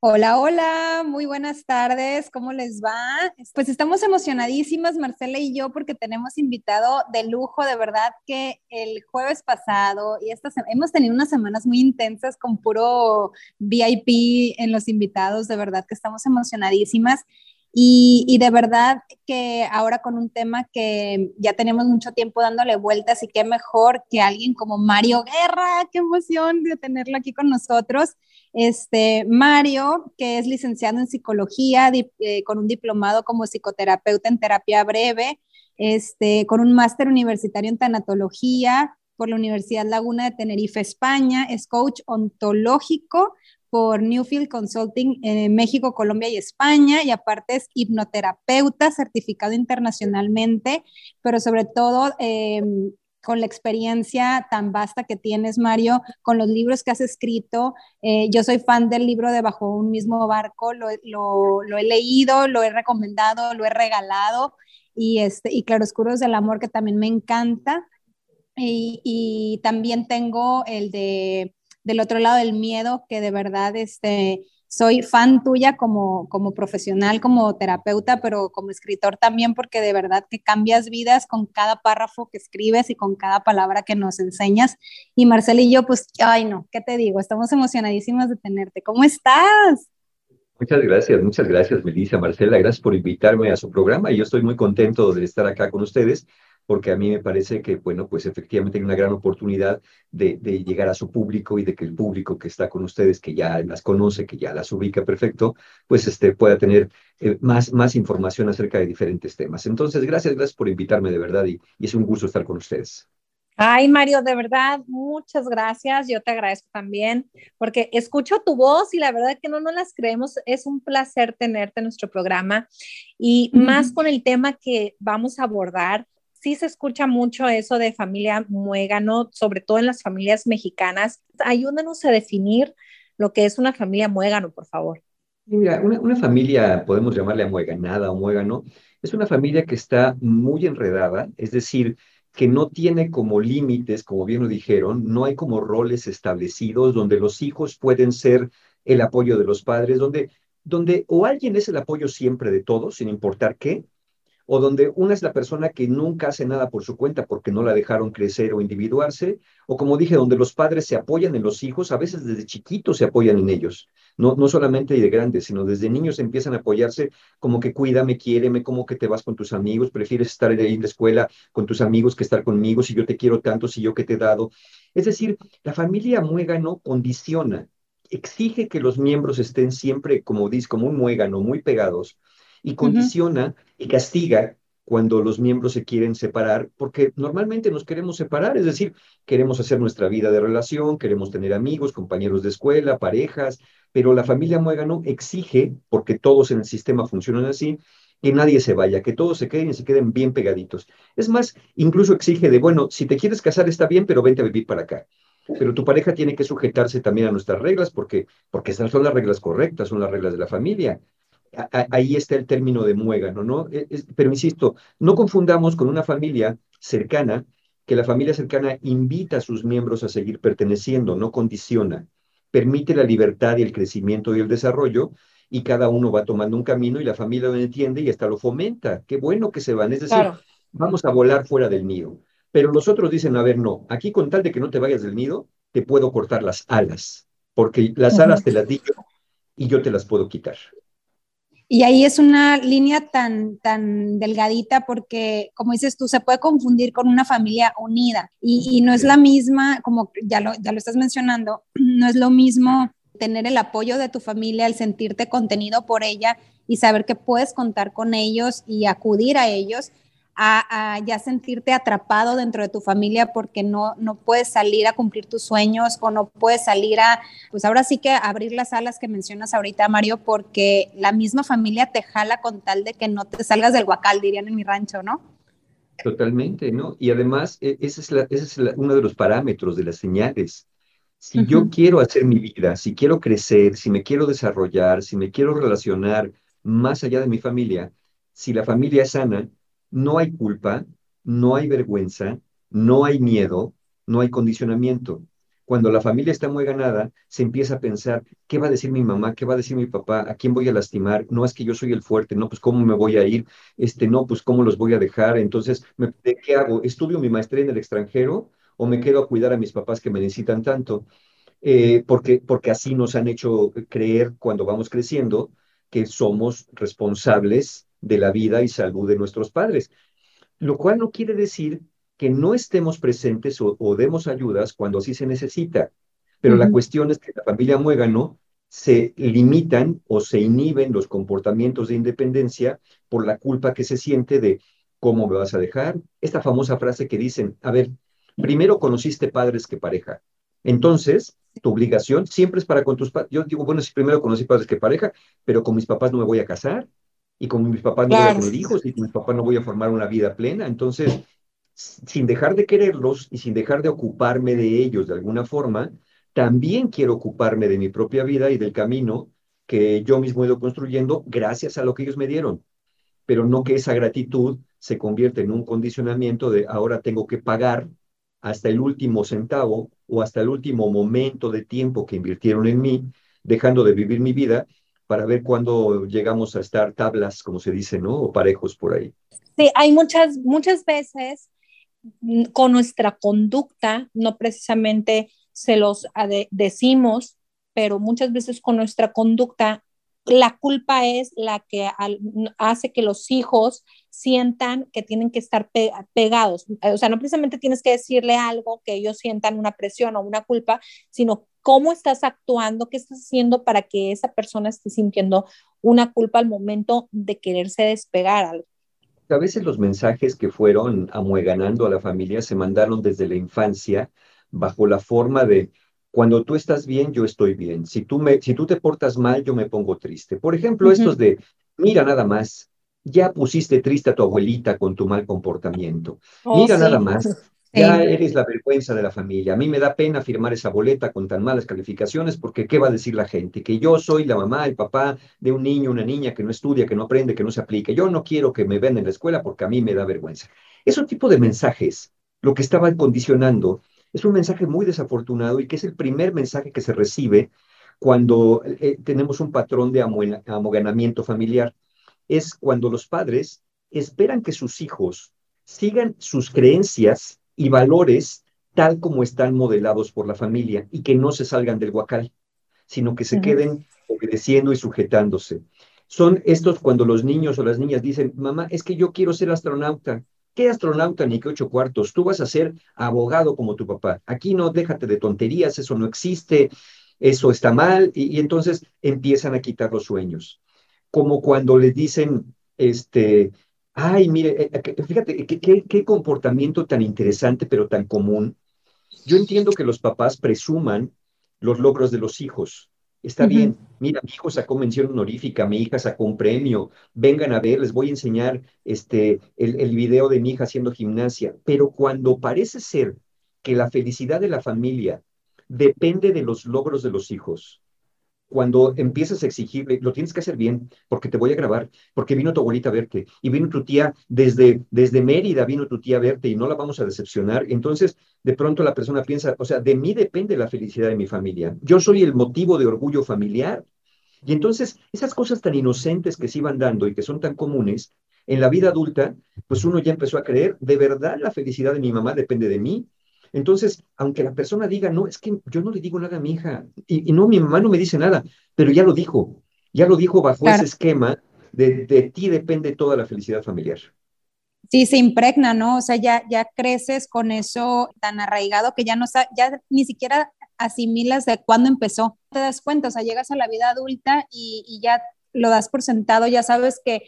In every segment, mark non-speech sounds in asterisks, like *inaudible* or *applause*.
Hola, hola, muy buenas tardes, ¿cómo les va? Pues estamos emocionadísimas, Marcela y yo, porque tenemos invitado de lujo, de verdad que el jueves pasado y esta hemos tenido unas semanas muy intensas con puro VIP en los invitados, de verdad que estamos emocionadísimas. Y, de verdad que ahora con un tema que ya tenemos mucho tiempo dándole vueltas y qué mejor que alguien como Mario Guerra, qué emoción de tenerlo aquí con nosotros. Este, Mario, que es licenciado en psicología, eh, con un diplomado como psicoterapeuta en terapia breve, este, con un máster universitario en tanatología por la Universidad Laguna de Tenerife, España, es coach ontológico por Newfield Consulting en México, Colombia y España, y aparte es hipnoterapeuta certificado internacionalmente, pero sobre todo em, con la experiencia tan vasta que tienes, Mario, con los libros que has escrito. Eh, yo soy fan del libro de Bajo un mismo barco, lo, he leído, lo he recomendado, lo he regalado, y, este, y Claroscuros del Amor, que también me encanta. y también tengo el de del otro lado del miedo, que de verdad este, soy fan tuya como, como profesional, como terapeuta, pero como escritor también, porque de verdad que cambias vidas con cada párrafo que escribes y con cada palabra que nos enseñas. Y Marcela y yo, pues, ay no, ¿qué te digo? Estamos emocionadísimas de tenerte. ¿Cómo estás? Muchas gracias, muchas gracias, Melissa, Marcela, gracias por invitarme a su programa y yo estoy muy contento de estar acá con ustedes porque a mí me parece que, bueno, pues efectivamente hay una gran oportunidad de, llegar a su público y de que el público que está con ustedes, que ya las conoce, que ya las ubica perfecto, pues este, pueda tener eh, más, más información acerca de diferentes temas. Entonces, gracias, gracias por invitarme de verdad y, y es un gusto estar con ustedes. Ay, Mario, de verdad, muchas gracias. Yo te agradezco también porque escucho tu voz y la verdad que no nos las creemos. Es un placer tenerte en nuestro programa y más con el tema que vamos a abordar, sí se escucha mucho eso de familia muégano, sobre todo en las familias mexicanas. Ayúdanos a definir lo que es una familia muégano, por favor. Mira, una, familia, podemos llamarle amueganada o muégano, es una familia que está muy enredada, es decir, que no tiene como límites, como bien lo dijeron, no hay como roles establecidos donde los hijos pueden ser el apoyo de los padres, donde, donde o alguien es el apoyo siempre de todos, sin importar qué, o donde una es la persona que nunca hace nada por su cuenta porque no la dejaron crecer o individuarse, o como dije, donde los padres se apoyan en los hijos, a veces desde chiquitos se apoyan en ellos, no, no solamente de grandes, sino desde niños empiezan a apoyarse como que cuídame, quiéreme, como que te vas con tus amigos, prefieres estar ahí en la escuela con tus amigos que estar conmigo, si yo te quiero tanto, si yo que te he dado. Es decir, la familia muégano condiciona, exige que los miembros estén siempre, como dice, como un muégano, muy pegados, y condiciona y castiga cuando los miembros se quieren separar, porque normalmente nos queremos separar, es decir, queremos hacer nuestra vida de relación, queremos tener amigos, compañeros de escuela, parejas, pero la familia Muégano exige, porque todos en el sistema funcionan así, que nadie se vaya, que todos se queden y se queden bien pegaditos. Es más, incluso exige de, bueno, si te quieres casar está bien, pero vente a vivir para acá. Pero tu pareja tiene que sujetarse también a nuestras reglas porque, porque estas son las reglas correctas, son las reglas de la familia ahí está el término de muégano, ¿no? E, pero insisto, no confundamos con una familia cercana, que la familia cercana invita a sus miembros a seguir perteneciendo, no condiciona, permite la libertad y el crecimiento y el desarrollo, y cada uno va tomando un camino y la familia lo entiende y hasta lo fomenta. Qué bueno que se van, es decir, vamos a volar fuera del nido. Pero los otros dicen, a ver, no, aquí con tal de que no te vayas del nido, te puedo cortar las alas, porque las alas te las digo y yo te las puedo quitar. Y ahí es una línea tan, tan delgadita porque, como dices tú, se puede confundir con una familia unida. Y, no es la misma, como ya lo, ya lo estás mencionando, *clears throat* no es lo mismo tener el apoyo de tu familia, el sentirte contenido por ella y saber que puedes contar con ellos y acudir a ellos, a, ya sentirte atrapado dentro de tu familia porque no, no puedes salir a cumplir tus sueños o no puedes salir a, pues ahora sí que abrir las alas que mencionas ahorita, Mario, porque la misma familia te jala con tal de que no te salgas del guacal, dirían en mi rancho, ¿no? Totalmente, ¿no? Y además, e, ese es, ese es uno de los parámetros de las señales. Si yo quiero hacer mi vida, si quiero crecer, si me quiero desarrollar, si me quiero relacionar más allá de mi familia, si la familia es sana, no hay culpa, no hay vergüenza, no hay miedo, no hay condicionamiento. Cuando la familia está muy ganada, se empieza a pensar, ¿qué va a decir mi mamá? ¿Qué va a decir mi papá? ¿A quién voy a lastimar? No es que yo soy el fuerte, no, pues cómo me voy a ir, este, no, pues cómo los voy a dejar. Entonces, ¿de qué hago? ¿Estudio mi maestría en el extranjero o me quedo a cuidar a mis papás que me necesitan tanto? Eh, porque, porque así nos han hecho creer cuando vamos creciendo que somos responsables de la vida y salud de nuestros padres. Lo cual no quiere decir que no estemos presentes o, demos ayudas cuando sí se necesita. Pero la cuestión es que la familia Muégano se limitan o se inhiben los comportamientos de independencia por la culpa que se siente de cómo me vas a dejar. Esta famosa frase que dicen, a ver, primero conociste padres que pareja. Entonces, tu obligación siempre es para con tus padres. Yo digo, bueno, si primero conocí padres que pareja, pero con mis papás no me voy a casar, y con mis papás no voy a tener hijos, y con mis papás no voy a formar una vida plena. Entonces, sin dejar de quererlos y sin dejar de ocuparme de ellos de alguna forma, también quiero ocuparme de mi propia vida y del camino que yo mismo he ido construyendo gracias a lo que ellos me dieron. Pero no que esa gratitud se convierta en un condicionamiento de ahora tengo que pagar hasta el último centavo o hasta el último momento de tiempo que invirtieron en mí, dejando de vivir mi vida para ver cuándo llegamos a estar tablas, como se dice, ¿no? O parejos por ahí. Sí, hay muchas, muchas veces mm, con nuestra conducta, no precisamente se los decimos, pero muchas veces con nuestra conducta la culpa es la que hace que los hijos sientan que tienen que estar pegados. O sea, no precisamente tienes que decirle algo que ellos sientan una presión o una culpa, sino cómo estás actuando, qué estás haciendo para que esa persona esté sintiendo una culpa al momento de quererse despegar. A veces los mensajes que fueron amueganando a la familia se mandaron desde la infancia bajo la forma de cuando tú estás bien, yo estoy bien. Si tú, me, si tú te portas mal, yo me pongo triste. Por ejemplo, estos de, mira nada más, ya pusiste triste a tu abuelita con tu mal comportamiento. Oh, mira nada más, *laughs* ya eres la vergüenza de la familia. A mí me da pena firmar esa boleta con tan malas calificaciones porque ¿qué va a decir la gente? Que yo soy la mamá, el papá de un niño, una niña que no estudia, que no aprende, que no se aplique. Yo no quiero que me vean en la escuela porque a mí me da vergüenza. Ese tipo de mensajes, lo que estaba condicionando es un mensaje muy desafortunado y que es el primer mensaje que se recibe cuando eh, tenemos un patrón de amoganamiento familiar. Es cuando los padres esperan que sus hijos sigan sus creencias y valores tal como están modelados por la familia y que no se salgan del guacal, sino que se queden obedeciendo y sujetándose. Son estos cuando los niños o las niñas dicen, mamá, es que yo quiero ser astronauta, ¿Qué astronauta ni qué ocho cuartos? Tú vas a ser abogado como tu papá. Aquí no, déjate de tonterías, eso no existe, eso está mal, y, entonces empiezan a quitar los sueños. Como cuando les dicen, este, ay, mire, eh, eh, fíjate, qué, qué comportamiento tan interesante, pero tan común. Yo entiendo que los papás presuman los logros de los hijos, Está bien, mira, mi hijo sacó mención honorífica, mi hija sacó un premio, vengan a ver, les voy a enseñar este, el, el video de mi hija haciendo gimnasia, pero cuando parece ser que la felicidad de la familia depende de los logros de los hijos, cuando empiezas a exigirle, lo tienes que hacer bien, porque te voy a grabar, porque vino tu abuelita a verte, y vino tu tía desde, desde Mérida, vino tu tía a verte y no la vamos a decepcionar. Entonces, de pronto la persona piensa, o sea, de mí depende la felicidad de mi familia. Yo soy el motivo de orgullo familiar. Y entonces, esas cosas tan inocentes que se iban dando y que son tan comunes, en la vida adulta, pues uno ya empezó a creer, de verdad la felicidad de mi mamá depende de mí, entonces, aunque la persona diga, no, es que yo no le digo nada a mi hija, y, no, mi mamá no me dice nada, pero ya lo dijo, ya lo dijo bajo ese esquema de, de ti depende toda la felicidad familiar. Sí, se impregna, ¿no? O sea, ya, ya creces con eso tan arraigado que ya no ya ni siquiera asimilas de cuándo empezó. Te das cuenta, o sea, llegas a la vida adulta y, y ya lo das por sentado, ya sabes que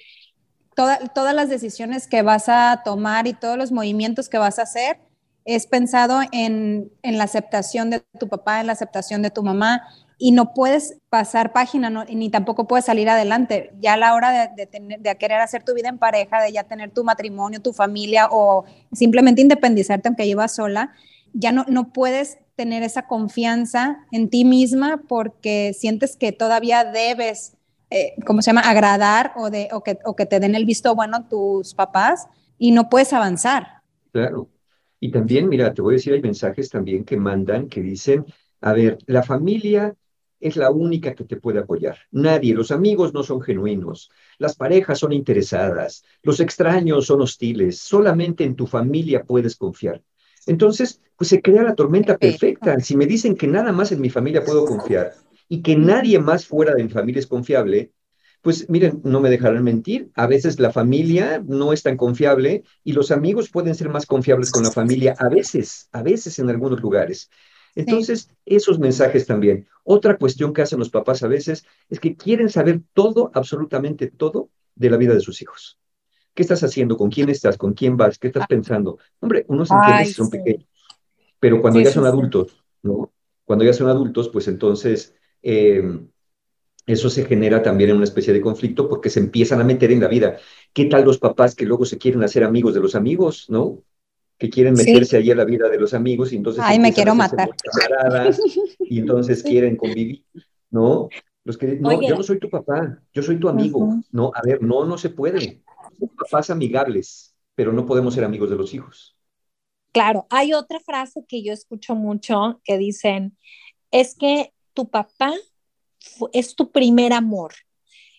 todas las decisiones que vas a tomar y todos los movimientos que vas a hacer es pensado en, la aceptación de tu papá, en la aceptación de tu mamá, y no puedes pasar página, ni tampoco puedes salir adelante. Ya a la hora de, de, querer hacer tu vida en pareja, de ya tener tu matrimonio, tu familia o simplemente independizarte aunque llevas sola, ya no, no puedes tener esa confianza en ti misma porque sientes que todavía debes, eh, ¿cómo se llama?, agradar o, de, o, que, o que te den el visto bueno tus papás y no puedes avanzar. Claro. Y también, mira, te voy a decir, hay mensajes también que mandan que dicen, a ver, la familia es la única que te puede apoyar. Nadie, los amigos no son genuinos, las parejas son interesadas, los extraños son hostiles, solamente en tu familia puedes confiar. Entonces, pues se crea la tormenta perfecta. Si me dicen que nada más en mi familia puedo confiar y que nadie más fuera de mi familia es confiable, pues miren, no me dejarán mentir, a veces la familia no es tan confiable y los amigos pueden ser más confiables con la familia, a veces, a veces en algunos lugares. Entonces, esos mensajes también. Otra cuestión que hacen los papás a veces es que quieren saber todo, absolutamente todo, de la vida de sus hijos. ¿Qué estás haciendo? ¿Con quién estás? ¿Con quién vas? ¿Qué estás pensando? Hombre, unos entiende son pequeños, pero cuando ya son adultos, ¿no? Cuando ya son adultos, pues entonces eh, eso se genera también en una especie de conflicto porque se empiezan a meter en la vida. ¿Qué tal los papás que luego se quieren hacer amigos de los amigos, ¿no? que quieren meterse allí a la vida de los amigos y entonces... Ay, me quiero matar. Y entonces quieren convivir, ¿no? Los que, no, yo no soy tu papá, yo soy tu amigo. No, a ver, no, no se puede. papás amigables, pero no podemos ser amigos de los hijos. Claro, hay otra frase que yo escucho mucho que dicen, es que tu papá es tu primer amor.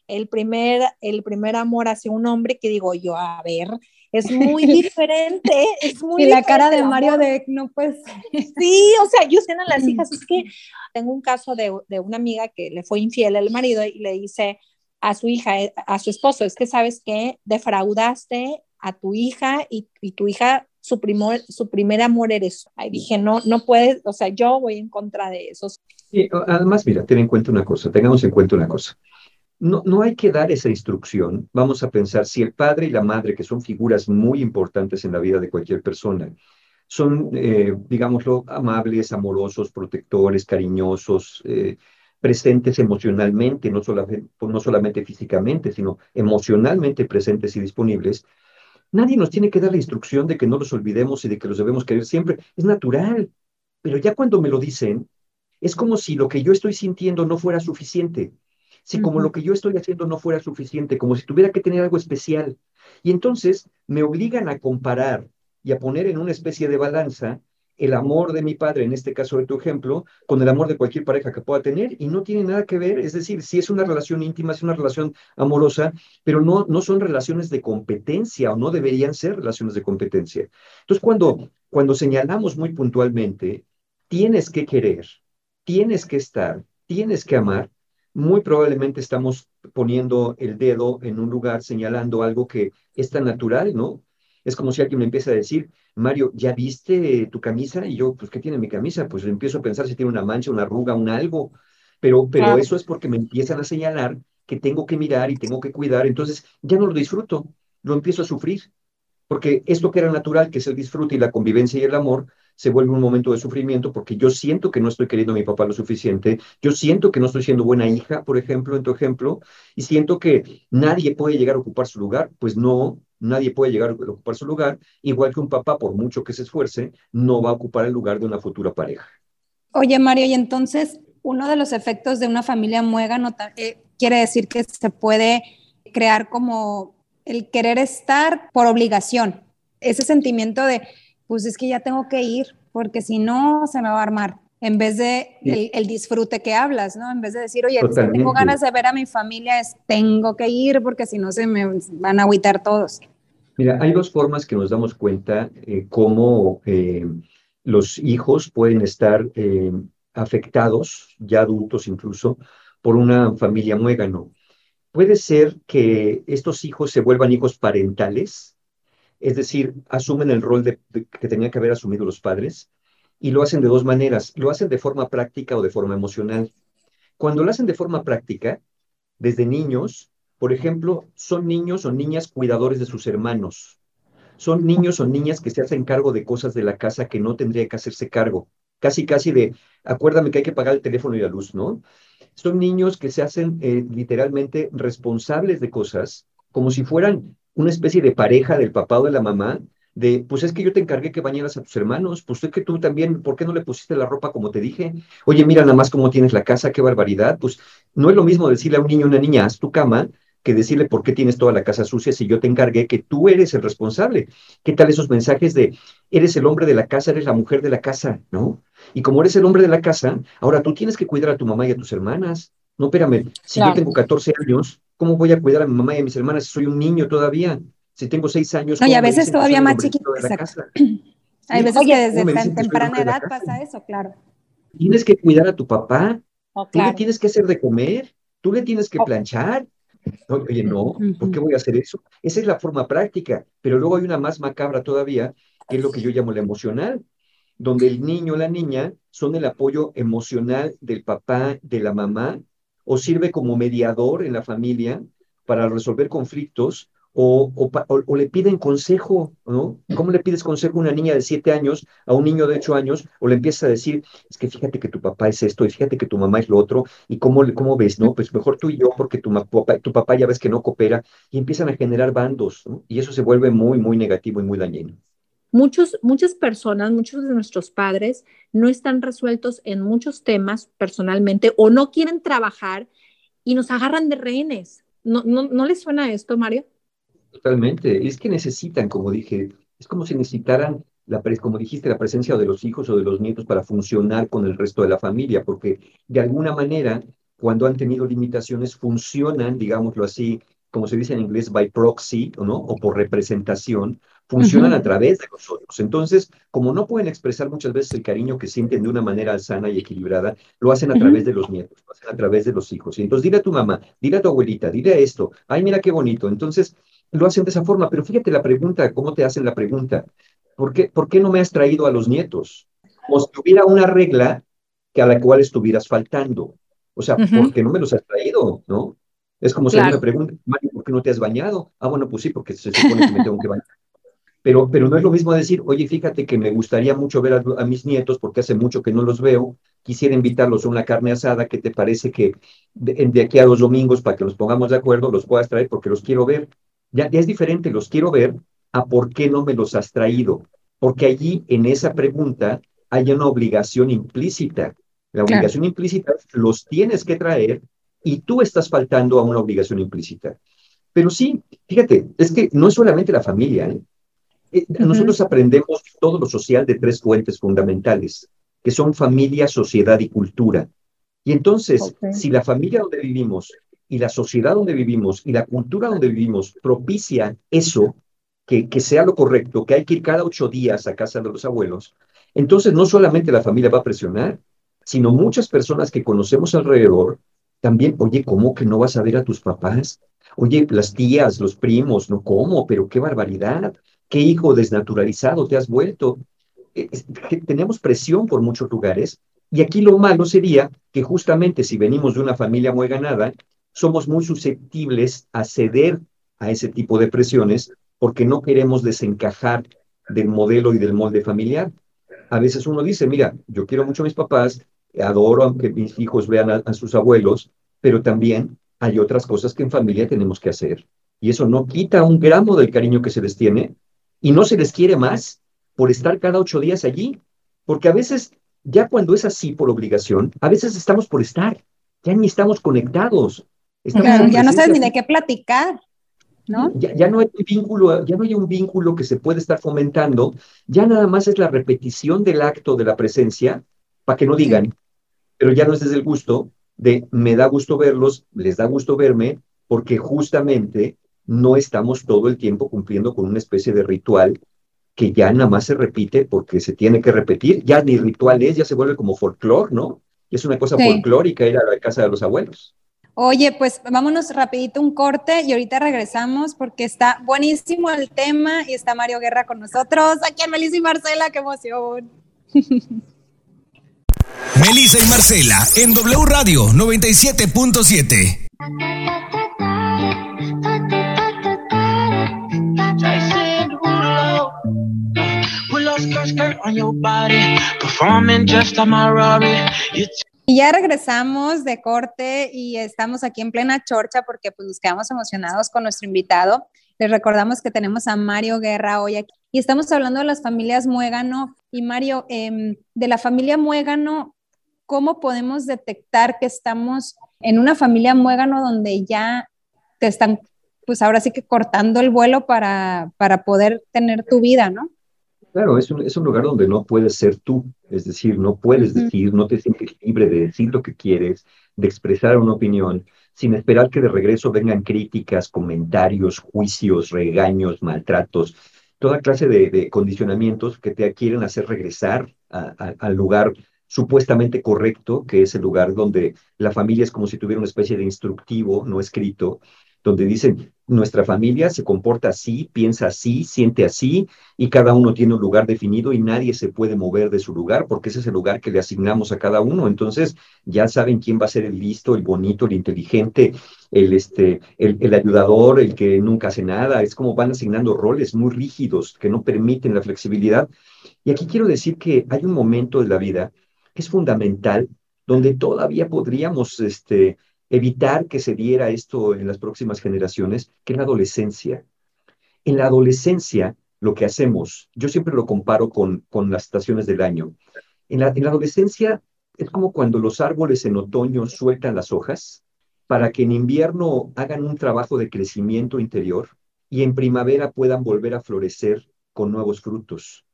El primer, el primer amor hacia un hombre que digo yo, a ver, es muy *laughs* diferente. Es muy y la cara de Mario de no pues. Sí, o sea, yo sé a las *laughs* hijas, es que tengo un caso de, de, una amiga que le fue infiel al marido y le dice a su hija, eh, a su esposo, es que sabes que defraudaste a tu hija y, y tu hija su, primer, su primer amor eres. Ahí dije, no, no puedes, o sea, yo voy en contra de eso. Y además, mira, ten en cuenta una cosa, tengamos en cuenta una cosa no, no hay que dar esa instrucción. Vamos a pensar, si el padre y la madre, que son figuras muy importantes en la vida de cualquier persona, son, eh, digámoslo, amables, amorosos, protectores, cariñosos, eh, presentes emocionalmente, no solamente, no solamente físicamente, sino emocionalmente presentes y disponibles, nadie nos tiene que dar la instrucción de que no los olvidemos y de que los debemos querer siempre. Es natural, pero ya cuando me lo dicen, es como si lo que yo estoy sintiendo no fuera suficiente si como lo que yo estoy haciendo no fuera suficiente, como si tuviera que tener algo especial. Y entonces me obligan a comparar y a poner en una especie de balanza el amor de mi padre, en este caso de tu ejemplo, con el amor de cualquier pareja que pueda tener y no tiene nada que ver, es decir, si es una relación íntima, es una relación amorosa, pero no, no son relaciones de competencia o no deberían ser relaciones de competencia. Entonces, cuando, cuando señalamos muy puntualmente, tienes que querer, tienes que estar, tienes que amar, muy probablemente estamos poniendo el dedo en un lugar señalando algo que es tan natural, ¿no? Es como si alguien me empieza a decir, Mario, ¿ya viste tu camisa? Y yo, pues, ¿qué tiene mi camisa? Pues empiezo a pensar si tiene una mancha, una arruga, un algo. Pero, pero eso es porque me empiezan a señalar que tengo que mirar y tengo que cuidar. Entonces, ya no lo disfruto, lo empiezo a sufrir. Porque esto que era natural, que es el disfrute y la convivencia y el amor, se vuelve un momento de sufrimiento porque yo siento que no estoy queriendo a mi papá lo suficiente, yo siento que no estoy siendo buena hija, por ejemplo, en tu ejemplo, y siento que nadie puede llegar a ocupar su lugar, pues no, nadie puede llegar a ocupar su lugar, igual que un papá, por mucho que se esfuerce, no va a ocupar el lugar de una futura pareja. Oye, Mario, y entonces uno de los efectos de una familia muégano eh, quiere decir que se puede crear como el querer estar por obligación, ese sentimiento de pues es que ya tengo que ir, porque si no, se me va a armar. En vez de el, disfrute que hablas, ¿no? En vez de decir, oye, tengo ganas de ver a mi familia, es tengo que ir porque si no se me van a agüitar todos. Mira, hay dos formas que nos damos cuenta eh, cómo eh, los hijos pueden estar eh, afectados, ya adultos incluso, por una familia muégano. Puede ser que estos hijos se vuelvan hijos parentales, es decir, asumen el rol que tenían que haber asumido los padres y lo hacen de dos maneras. Lo hacen de forma práctica o de forma emocional. Cuando lo hacen de forma práctica, desde niños, por ejemplo, son niños o niñas cuidadores de sus hermanos. Son niños o niñas que se hacen cargo de cosas de la casa que no tendría que hacerse cargo. Casi, casi de, acuérdame que hay que pagar el teléfono y la luz, ¿no? Son niños que se hacen eh, literalmente responsables de cosas como si fueran una especie de pareja del papá o de la mamá, de, pues es que yo te encargué que bañaras a tus hermanos, pues es que tú también, ¿por qué no le pusiste la ropa como te dije? Oye, mira nada más cómo tienes la casa, qué barbaridad. Pues no es lo mismo decirle a un niño o una niña, haz tu cama, que decirle por qué tienes toda la casa sucia si yo te encargué que tú eres el responsable. ¿Qué tal esos mensajes de eres el hombre de la casa, eres la mujer de la casa, ¿no? Y como eres el hombre de la casa, ahora tú tienes que cuidar a tu mamá y a tus hermanas. No, espérame, si yo tengo 14 años, ¿cómo voy a cuidar a mi mamá y a mis hermanas si soy un niño todavía? Si tengo 6 años. No, y a veces todavía más chiquito. *clears throat* Hay veces que desde tan temprana edad pasa eso, claro. Tienes que cuidar a tu papá, oh, tú le tienes que hacer de comer, tú le tienes que oh. planchar, Oye, no, ¿por qué voy a hacer eso? Esa es la forma práctica, pero luego hay una más macabra todavía, que es lo que yo llamo la emocional, donde el niño o la niña son el apoyo emocional del papá, de la mamá, o sirve como mediador en la familia para resolver conflictos o, le piden consejo, ¿no? ¿Cómo le pides consejo a una niña de siete años, a un niño de ocho años, o le empiezas a decir, es que fíjate que tu papá es esto, y fíjate que tu mamá es lo otro, y cómo, cómo ves, ¿no? Pues mejor tú y yo, porque tu, papá, tu papá ya ves que no coopera, y empiezan a generar bandos, ¿no? Y eso se vuelve muy, muy negativo y muy dañino. Muchos, muchas personas, muchos de nuestros padres no están resueltos en muchos temas personalmente o no quieren trabajar y nos agarran de rehenes. ¿No, no, ¿no les suena esto, Mario? Totalmente. Es que necesitan, como dije, es como si necesitaran, la, como dijiste, la presencia de los hijos o de los nietos para funcionar con el resto de la familia, porque de alguna manera, cuando han tenido limitaciones, funcionan, digámoslo así, como se dice en inglés, by proxy, ¿no? O por representación, funcionan a través de nosotros. Entonces, como no pueden expresar muchas veces el cariño que sienten de una manera sana y equilibrada, lo hacen a través de los nietos, lo hacen a través de los hijos. Y entonces, dile a tu mamá, dile a tu abuelita, dile esto, ay, mira qué bonito. Entonces, lo hacen de esa forma, pero fíjate la pregunta, cómo te hacen la pregunta. ¿Por qué, ¿Por qué no me has traído a los nietos? Como si hubiera una regla que a la cual estuvieras faltando. O sea, ¿por qué no me los has traído? ¿No? Es como si me pregunta, Mario, ¿por qué no te has bañado? Ah, bueno, pues sí, porque se supone que me tengo que bañar. Pero, pero no es lo mismo decir, oye, fíjate que me gustaría mucho ver a, mis nietos porque hace mucho que no los veo, quisiera invitarlos a una carne asada, ¿qué te parece que de, de aquí a dos domingos, para que nos pongamos de acuerdo, los puedas traer porque los quiero ver? Ya, es diferente, los quiero ver, a por qué no me los has traído. Porque allí, en esa pregunta, hay una obligación implícita. La obligación implícita los tienes que traer y tú estás faltando a una obligación implícita. Pero sí, fíjate, es que no es solamente la familia. ¿eh? Eh, nosotros aprendemos todo lo social de tres fuentes fundamentales, que son familia, sociedad y cultura. Y entonces, si la familia donde vivimos y la sociedad donde vivimos y la cultura donde vivimos propicia eso, que, que sea lo correcto, que hay que ir cada ocho días a casa de los abuelos, entonces no solamente la familia va a presionar, sino muchas personas que conocemos alrededor también, oye, ¿cómo que no vas a ver a tus papás? Oye, las tías, los primos, no, ¿cómo? Pero qué barbaridad, qué hijo desnaturalizado te has vuelto. Eh, tenemos presión por muchos lugares y aquí lo malo sería que justamente si venimos de una familia muy ganada, somos muy susceptibles a ceder a ese tipo de presiones porque no queremos desencajar del modelo y del molde familiar. A veces uno dice, mira, yo quiero mucho a mis papás, adoro aunque mis hijos vean a, sus abuelos, pero también hay otras cosas que en familia tenemos que hacer. Y eso no quita un gramo del cariño que se les tiene y no se les quiere más por estar cada ocho días allí. Porque a veces, ya cuando es así por obligación, a veces estamos por estar, ya ni estamos conectados ya no sabes ni de qué platicar. ¿No? Ya, no hay un vínculo, ya no hay un vínculo que se puede estar fomentando, ya nada más es la repetición del acto de la presencia, para que no digan, pero ya no es desde el gusto de me da gusto verlos, les da gusto verme, porque justamente no estamos todo el tiempo cumpliendo con una especie de ritual que ya nada más se repite porque se tiene que repetir, ya ni ritual es, ya se vuelve como folclore, ¿no? Es una cosa folclórica ir a la casa de los abuelos. Oye, pues vámonos rapidito un corte y ahorita regresamos porque está buenísimo el tema y está Mario Guerra con nosotros. Aquí en Melissa y Marcela, qué emoción. *laughs* Melissa y Marcela en W Radio 97.7. Y ya regresamos de corte y estamos aquí en plena chorcha porque pues nos quedamos emocionados con nuestro invitado. Les recordamos que tenemos a Mario Guerra hoy aquí y estamos hablando de las familias Muégano. Y Mario, em, de la familia Muégano, ¿cómo podemos detectar que estamos en una familia Muégano donde ya te están, pues ahora sí que cortando el vuelo para, para poder tener tu vida, ¿no? Claro, es un, es un lugar donde no puedes ser tú, es decir, no puedes decir, no te sientes libre de decir lo que quieres, de expresar una opinión, sin esperar que de regreso vengan críticas, comentarios, juicios, regaños, maltratos, toda clase de, condicionamientos que te quieren hacer regresar al lugar supuestamente correcto, que es el lugar donde la familia es como si tuviera una especie de instructivo no escrito, donde dicen, nuestra familia se comporta así, piensa así, siente así, y cada uno tiene un lugar definido y nadie se puede mover de su lugar, porque ese es el lugar que le asignamos a cada uno. Entonces, ya saben quién va a ser el listo, el bonito, el inteligente, el, este, el, el ayudador, el que nunca hace nada. Es como van asignando roles muy rígidos que no permiten la flexibilidad. Y aquí quiero decir que hay un momento de la vida que es fundamental donde todavía podríamos este, evitar que se diera esto en las próximas generaciones, que es la adolescencia. En la adolescencia, lo que hacemos, yo siempre lo comparo con, con las estaciones del año. En la, en la adolescencia es como cuando los árboles en otoño sueltan las hojas para que en invierno hagan un trabajo de crecimiento interior y en primavera puedan volver a florecer con nuevos frutos.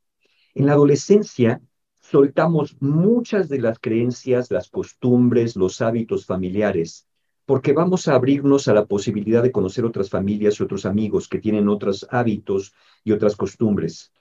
En la adolescencia soltamos muchas de las creencias, las costumbres, los hábitos familiares, porque vamos a abrirnos a la posibilidad de conocer otras familias y otros amigos que tienen otros hábitos y otras costumbres.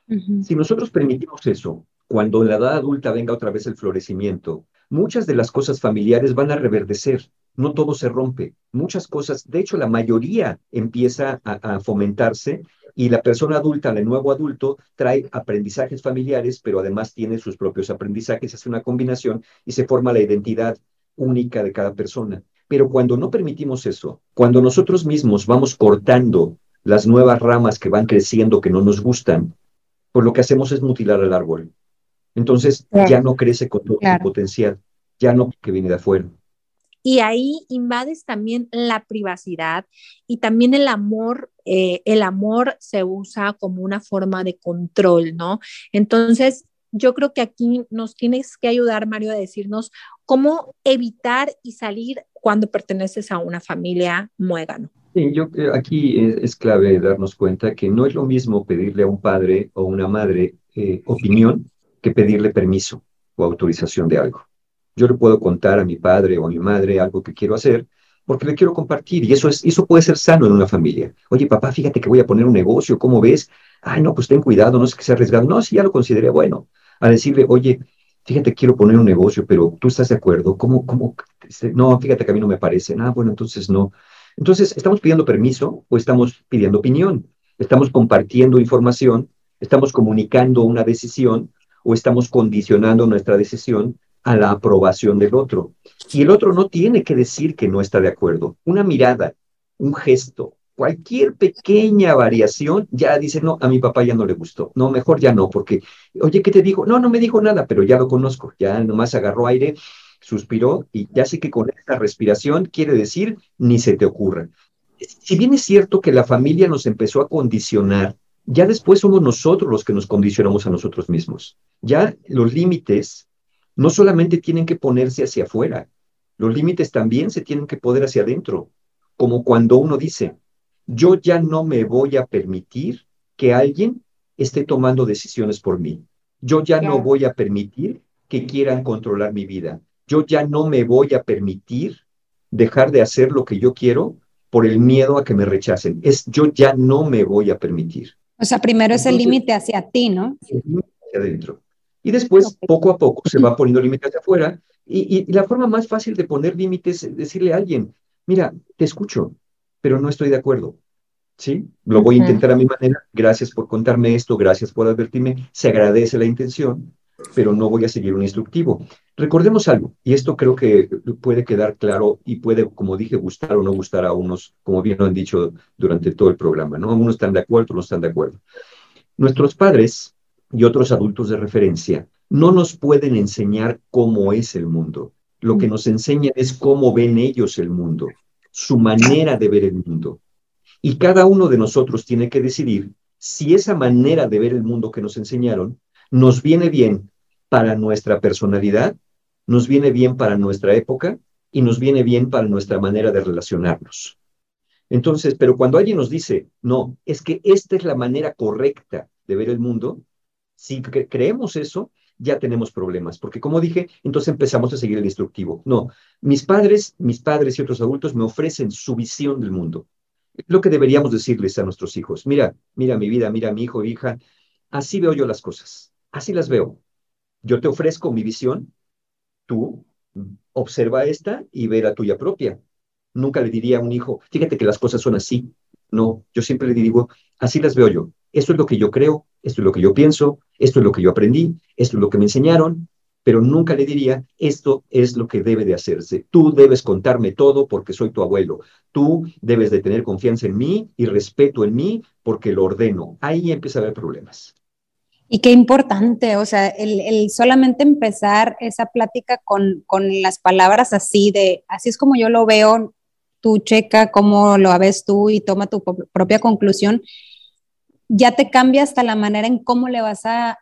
Si nosotros permitimos eso, cuando en la edad adulta venga otra vez el florecimiento, muchas de las cosas familiares van a reverdecer, no todo se rompe, muchas cosas, de hecho la mayoría empieza a, a fomentarse y la persona adulta, el nuevo adulto, trae aprendizajes familiares, pero además tiene sus propios aprendizajes, hace una combinación y se forma la identidad única de cada persona. Pero cuando no permitimos eso, cuando nosotros mismos vamos cortando las nuevas ramas que van creciendo que no nos gustan, pues lo que hacemos es mutilar al árbol. Entonces ya no crece con todo su potencial, ya no que viene de afuera. Y ahí invades también la privacidad y también el amor. Eh, el amor se usa como una forma de control, ¿no? Entonces, yo creo que aquí nos tienes que ayudar, Mario, a decirnos cómo evitar y salir cuando perteneces a una familia muégano. Sí, yo aquí es, clave darnos cuenta que no es lo mismo pedirle a un padre o una madre eh, opinión que pedirle permiso o autorización de algo. Yo le puedo contar a mi padre o a mi madre algo que quiero hacer porque le quiero compartir y eso, es, eso puede ser sano en una familia. Oye, papá, fíjate que voy a poner un negocio, ¿cómo ves? Ay, no, pues ten cuidado, no sé que sea arriesgado. No, si ya lo consideré bueno. A decirle, oye, fíjate, quiero poner un negocio, pero tú estás de acuerdo. ¿Cómo, cómo? Este, no, fíjate que a mí no me parece. Ah, bueno, entonces no. Entonces, ¿estamos pidiendo permiso o estamos pidiendo opinión? ¿Estamos compartiendo información? ¿Estamos comunicando una decisión o estamos condicionando nuestra decisión a la aprobación del otro. Y el otro no tiene que decir que no está de acuerdo. Una mirada, un gesto, cualquier pequeña variación, ya dice, no, a mi papá ya no le gustó. No, mejor ya no, porque, oye, ¿qué te dijo? No, no me dijo nada, pero ya lo conozco. Ya nomás agarró aire, suspiró y ya sé que con esta respiración quiere decir, ni se te ocurra. Si bien es cierto que la familia nos empezó a condicionar, ya después somos nosotros los que nos condicionamos a nosotros mismos. Ya los límites no solamente tienen que ponerse hacia afuera, los límites también se tienen que poner hacia adentro, como cuando uno dice, yo ya no me voy a permitir que alguien esté tomando decisiones por mí. Yo ya no voy a permitir que quieran controlar mi vida. Yo ya no me voy a permitir dejar de hacer lo que yo quiero por el miedo a que me rechacen. Es yo ya no me voy a permitir. O sea, primero es el límite hacia ti, ¿no? Hacia adentro. Y después, poco a poco, se va poniendo límites hacia afuera. Y, la forma más fácil de poner límites es decirle a alguien, mira, te escucho, pero no estoy de acuerdo. ¿Sí? Lo voy a intentar a mi manera. Gracias por contarme esto, gracias por advertirme. Se agradece la intención, pero no voy a seguir un instructivo. Recordemos algo, y esto creo que puede quedar claro y puede, como dije, gustar o no gustar a unos, como bien lo han dicho durante todo el programa, ¿no? Unos están de acuerdo, otros no están de acuerdo. Nuestros padres y otros adultos de referencia no nos pueden enseñar cómo es el mundo. Lo que nos enseñan es cómo ven ellos el mundo, su manera de ver el mundo. Y cada uno de nosotros tiene que decidir si esa manera de ver el mundo que nos enseñaron nos viene bien para nuestra personalidad, nos viene bien para nuestra época y nos viene bien para nuestra manera de relacionarnos. Entonces, pero cuando alguien nos dice, no, es que esta es la manera correcta de ver el mundo, si creemos eso, ya tenemos problemas, porque como dije, entonces empezamos a seguir el instructivo. No, mis padres, mis padres y otros adultos me ofrecen su visión del mundo. Lo que deberíamos decirles a nuestros hijos, mira, mira mi vida, mira mi hijo, hija, así veo yo las cosas, así las veo. Yo te ofrezco mi visión, tú observa esta y ve la tuya propia. Nunca le diría a un hijo, fíjate que las cosas son así. No, yo siempre le digo, así las veo yo. Esto es lo que yo creo, esto es lo que yo pienso, esto es lo que yo aprendí, esto es lo que me enseñaron, pero nunca le diría, esto es lo que debe de hacerse. Tú debes contarme todo porque soy tu abuelo. Tú debes de tener confianza en mí y respeto en mí porque lo ordeno. Ahí empieza a haber problemas. Y qué importante, o sea, el, solamente empezar esa plática con, con, las palabras así de, así es como yo lo veo, tú checa cómo lo ves tú y toma tu propia conclusión, ya te cambia hasta la manera en cómo le vas a,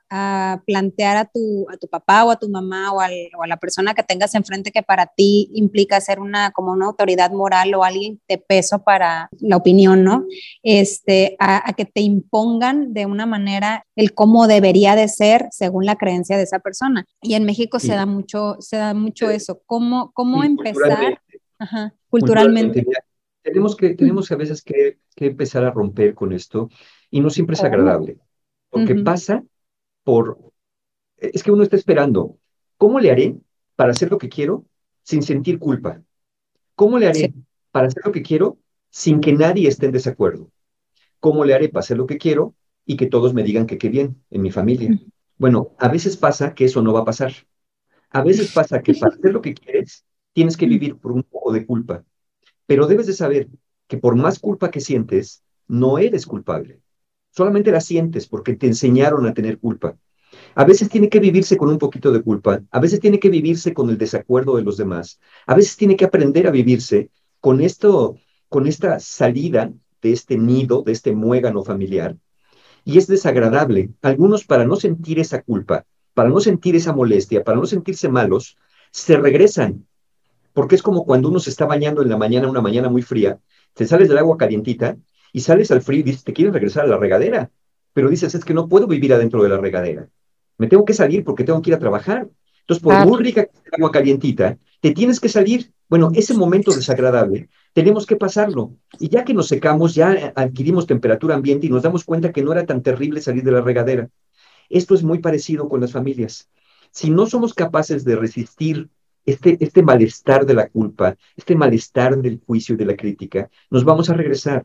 plantear a tu, a tu papá o a tu mamá o, a la persona que tengas enfrente que para ti implica ser una como una autoridad moral o alguien de peso para la opinión, ¿no? Este, a, que te impongan de una manera el cómo debería de ser según la creencia de esa persona. Y en México se da mucho, se da mucho eso. ¿Cómo, cómo empezar? culturalmente. Tenemos que, tenemos a veces que, empezar a romper con esto y no siempre es oh. agradable, porque pasa por, es que uno está esperando, ¿cómo le haré para hacer lo que quiero sin sentir culpa? ¿Cómo le haré para hacer lo que quiero sin que nadie esté en desacuerdo? ¿Cómo le haré para hacer lo que quiero y que todos me digan que qué bien en mi familia? Bueno, a veces pasa que eso no va a pasar. A veces *laughs* pasa que para hacer lo que quieres tienes que vivir por un poco de culpa. Pero debes de saber que por más culpa que sientes, no eres culpable. Solamente la sientes porque te enseñaron a tener culpa. A veces tiene que vivirse con un poquito de culpa, a veces tiene que vivirse con el desacuerdo de los demás, a veces tiene que aprender a vivirse con esto, con esta salida de este nido, de este muégano familiar. Y es desagradable. Algunos para no sentir esa culpa, para no sentir esa molestia, para no sentirse malos, se regresan porque es como cuando uno se está bañando en la mañana, una mañana muy fría, te sales del agua calientita y sales al frío y dices, te quieres regresar a la regadera, pero dices, es que no puedo vivir adentro de la regadera, me tengo que salir porque tengo que ir a trabajar. Entonces, por muy rica que sea el agua calientita, te tienes que salir. Bueno, ese momento desagradable tenemos que pasarlo. Y ya que nos secamos, ya adquirimos temperatura ambiente y nos damos cuenta que no era tan terrible salir de la regadera. Esto es muy parecido con las familias. Si no somos capaces de resistir este, este malestar de la culpa, este malestar del juicio y de la crítica, nos vamos a regresar.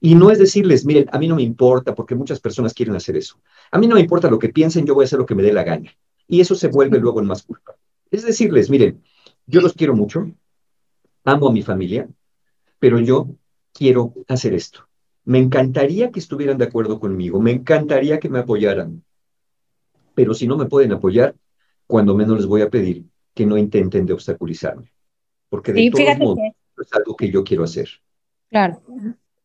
Y no es decirles, miren, a mí no me importa, porque muchas personas quieren hacer eso. A mí no me importa lo que piensen, yo voy a hacer lo que me dé la gana. Y eso se vuelve luego en más culpa. Es decirles, miren, yo los quiero mucho, amo a mi familia, pero yo quiero hacer esto. Me encantaría que estuvieran de acuerdo conmigo, me encantaría que me apoyaran, pero si no me pueden apoyar, cuando menos les voy a pedir que no intenten de obstaculizarme, porque de todos modos es algo que yo quiero hacer. Claro.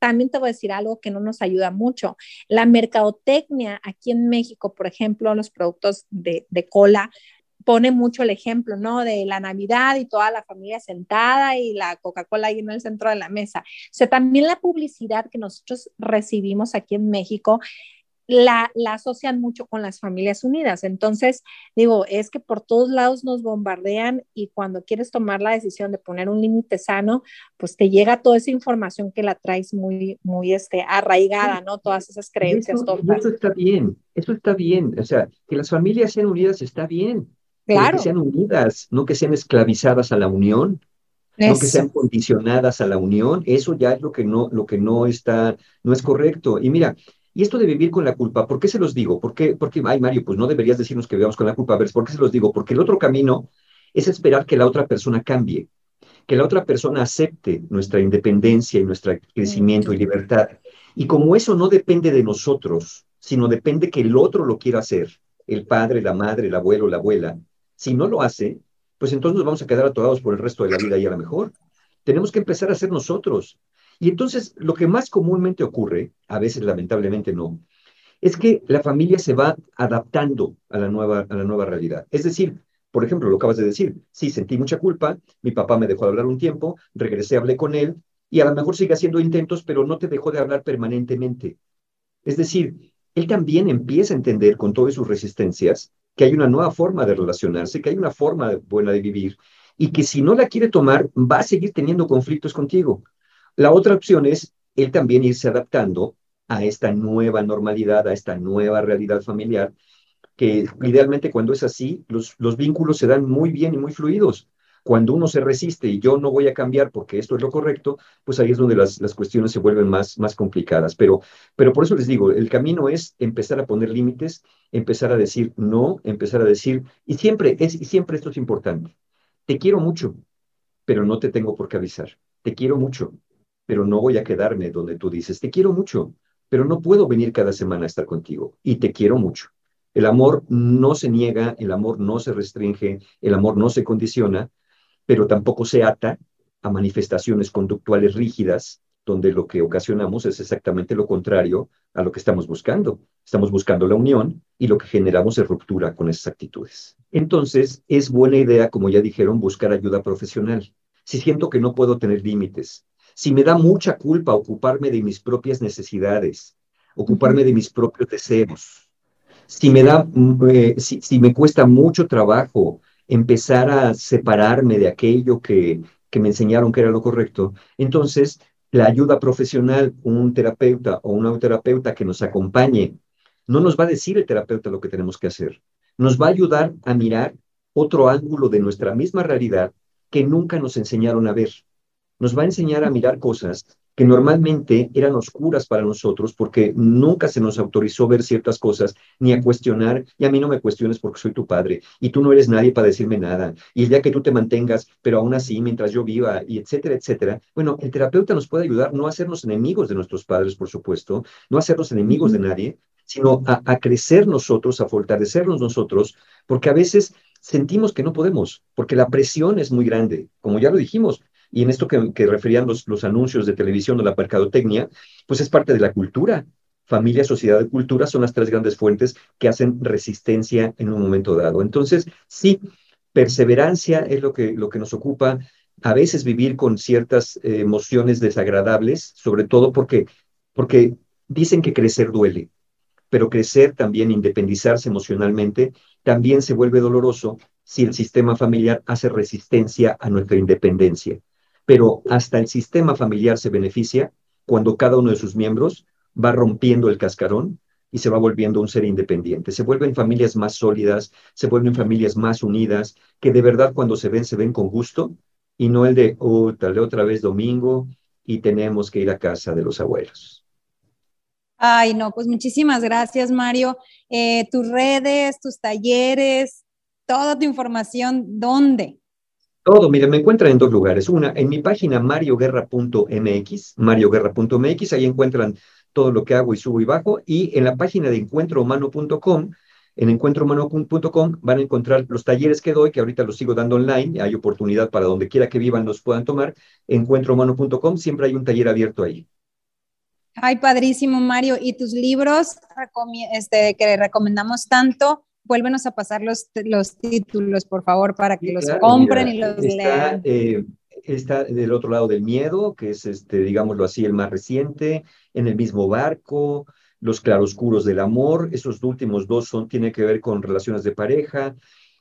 También te voy a decir algo que no nos ayuda mucho. La mercadotecnia aquí en México, por ejemplo, los productos de, cola, pone mucho el ejemplo, ¿no? De la Navidad y toda la familia sentada y la Coca-Cola ahí en el centro de la mesa. O sea, también la publicidad que nosotros recibimos aquí en México la, asocian mucho con las familias unidas. Entonces, digo, es que por todos lados nos bombardean y cuando quieres tomar la decisión de poner un límite sano, pues te llega toda esa información que la traes muy, muy este, arraigada, ¿no? Todas esas creencias. Eso, eso está bien, eso está bien. O sea, que las familias sean unidas está bien. Claro. Que sean unidas, no que sean esclavizadas a la unión. no que sean condicionadas a la unión, eso ya es lo que no, lo que no está, no es correcto. Y mira, y esto de vivir con la culpa, ¿por qué se los digo? ¿Por qué, porque, ay Mario, pues no deberías decirnos que vivamos con la culpa. A ver, ¿por qué se los digo? Porque el otro camino es esperar que la otra persona cambie, que la otra persona acepte nuestra independencia y nuestro crecimiento y libertad. Y como eso no depende de nosotros, sino depende que el otro lo quiera hacer, el padre, la madre, el abuelo, la abuela. Si no lo hace, pues entonces nos vamos a quedar atorados por el resto de la vida y a lo mejor. Tenemos que empezar a ser nosotros. Y entonces lo que más comúnmente ocurre, a veces lamentablemente no, es que la familia se va adaptando a la nueva, a la nueva realidad. Es decir, por ejemplo, lo acabas de decir, sí, sentí mucha culpa, mi papá me dejó de hablar un tiempo, regresé, hablé con él, y a lo mejor sigue haciendo intentos, pero no te dejó de hablar permanentemente. Es decir, él también empieza a entender con todas sus resistencias que hay una nueva forma de relacionarse, que hay una forma buena de vivir, y que si no la quiere tomar, va a seguir teniendo conflictos contigo. La otra opción es él también irse adaptando a esta nueva normalidad, a esta nueva realidad familiar, que idealmente cuando es así, los, los vínculos se dan muy bien y muy fluidos. Cuando uno se resiste y yo no voy a cambiar porque esto es lo correcto, pues ahí es donde las, las cuestiones se vuelven más, más complicadas. Pero, pero por eso les digo, el camino es empezar a poner límites, empezar a decir no, empezar a decir, y siempre, es, y siempre esto es importante, te quiero mucho, pero no te tengo por qué avisar. Te quiero mucho, pero no voy a quedarme donde tú dices, te quiero mucho, pero no puedo venir cada semana a estar contigo y te quiero mucho. El amor no se niega, el amor no se restringe, el amor no se condiciona, pero tampoco se ata a manifestaciones conductuales rígidas, donde lo que ocasionamos es exactamente lo contrario a lo que estamos buscando. Estamos buscando la unión y lo que generamos es ruptura con esas actitudes. Entonces, es buena idea, como ya dijeron, buscar ayuda profesional. Si siento que no puedo tener límites, si me da mucha culpa ocuparme de mis propias necesidades, ocuparme de mis propios deseos, si me da, mm, eh, si, me cuesta mucho trabajo empezar a separarme de aquello que, que me enseñaron que era lo correcto, entonces la ayuda profesional, un terapeuta o una terapeuta que nos acompañe, no nos va a decir el terapeuta lo que tenemos que hacer, nos va a ayudar a mirar otro ángulo de nuestra misma realidad que nunca nos enseñaron a ver nos va a enseñar a mirar cosas que normalmente eran oscuras para nosotros porque nunca se nos autorizó ver ciertas cosas ni a cuestionar, y a mí no me cuestiones porque soy tu padre, y tú no eres nadie para decirme nada, y el día que tú te mantengas, pero aún así, mientras yo viva, y etcétera, etcétera, bueno, el terapeuta nos puede ayudar no a hacernos enemigos de nuestros padres, por supuesto, no a hacernos enemigos de nadie, sino a, a crecer nosotros, a fortalecernos nosotros, porque a veces sentimos que no podemos, porque la presión es muy grande, como ya lo dijimos, y en esto que, que referían los, los anuncios de televisión o la mercadotecnia, pues es parte de la cultura. Familia, sociedad y cultura son las tres grandes fuentes que hacen resistencia en un momento dado. Entonces, sí, perseverancia es lo que, lo que nos ocupa. A veces vivir con ciertas eh, emociones desagradables, sobre todo porque, porque dicen que crecer duele, pero crecer también, independizarse emocionalmente, también se vuelve doloroso si el sistema familiar hace resistencia a nuestra independencia pero hasta el sistema familiar se beneficia cuando cada uno de sus miembros va rompiendo el cascarón y se va volviendo un ser independiente. Se vuelven familias más sólidas, se vuelven familias más unidas, que de verdad cuando se ven, se ven con gusto y no el de, oh, tal otra vez domingo y tenemos que ir a casa de los abuelos. Ay, no, pues muchísimas gracias, Mario. Eh, tus redes, tus talleres, toda tu información, ¿dónde? Todo, miren, me encuentran en dos lugares. Una, en mi página marioguerra.mx, marioguerra.mx, ahí encuentran todo lo que hago y subo y bajo. Y en la página de encuentrohumano.com, en encuentrohumano.com van a encontrar los talleres que doy, que ahorita los sigo dando online. Hay oportunidad para donde quiera que vivan los puedan tomar. Encuentrohumano.com, siempre hay un taller abierto ahí. Ay, padrísimo, Mario. ¿Y tus libros este, que recomendamos tanto? Vuélvenos a pasar los, los títulos, por favor, para que los compren y los lean. Eh, está del otro lado del miedo, que es, este, digámoslo así, el más reciente, en el mismo barco, los claroscuros del amor, esos últimos dos son, tienen que ver con relaciones de pareja.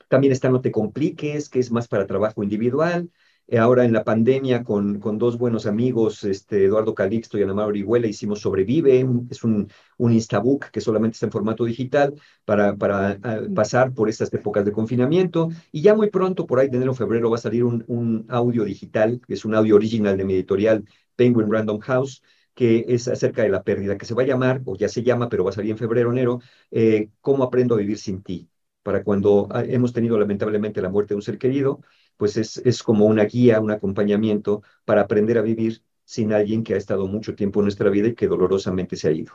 También está No te compliques, que es más para trabajo individual. Eh, ahora en la pandemia con, con dos buenos amigos, este, Eduardo Calixto y Ana María Orihuela, hicimos Sobrevive, es un, un instabook que solamente está en formato digital para, para ah, pasar por estas épocas de confinamiento. Y ya muy pronto, por ahí de enero febrero, va a salir un, un audio digital, que es un audio original de mi editorial Penguin Random House, que es acerca de la pérdida, que se va a llamar, o ya se llama, pero va a salir en febrero, enero, eh, ¿Cómo aprendo a vivir sin ti? Para cuando ah, hemos tenido lamentablemente la muerte de un ser querido, pues es, es como una guía, un acompañamiento para aprender a vivir sin alguien que ha estado mucho tiempo en nuestra vida y que dolorosamente se ha ido.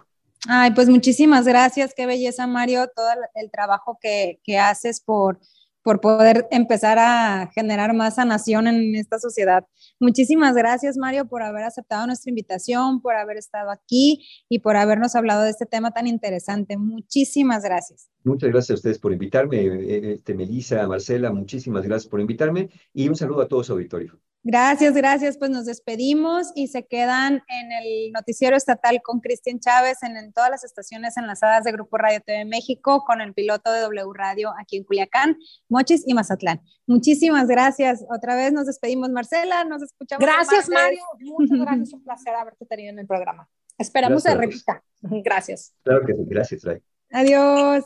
Ay, pues muchísimas gracias, qué belleza Mario, todo el trabajo que, que haces por, por poder empezar a generar más sanación en esta sociedad. Muchísimas gracias, Mario, por haber aceptado nuestra invitación, por haber estado aquí y por habernos hablado de este tema tan interesante. Muchísimas gracias. Muchas gracias a ustedes por invitarme, eh, este, Melissa, Marcela, muchísimas gracias por invitarme y un saludo a todo su auditorio. Gracias, gracias. Pues nos despedimos y se quedan en el noticiero estatal con Cristian Chávez en, todas las estaciones enlazadas de Grupo Radio TV México con el piloto de W Radio aquí en Culiacán, Mochis y Mazatlán. Muchísimas gracias. Otra vez nos despedimos, Marcela. Nos escuchamos. Gracias, Mario. Muchas gracias. Un placer haberte tenido en el programa. Esperamos se repita. Gracias. Claro que sí. Gracias, Ray. Adiós.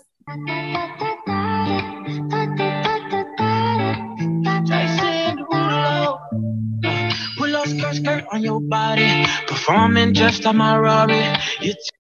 Skirt, on your body. Performing just on my Rari.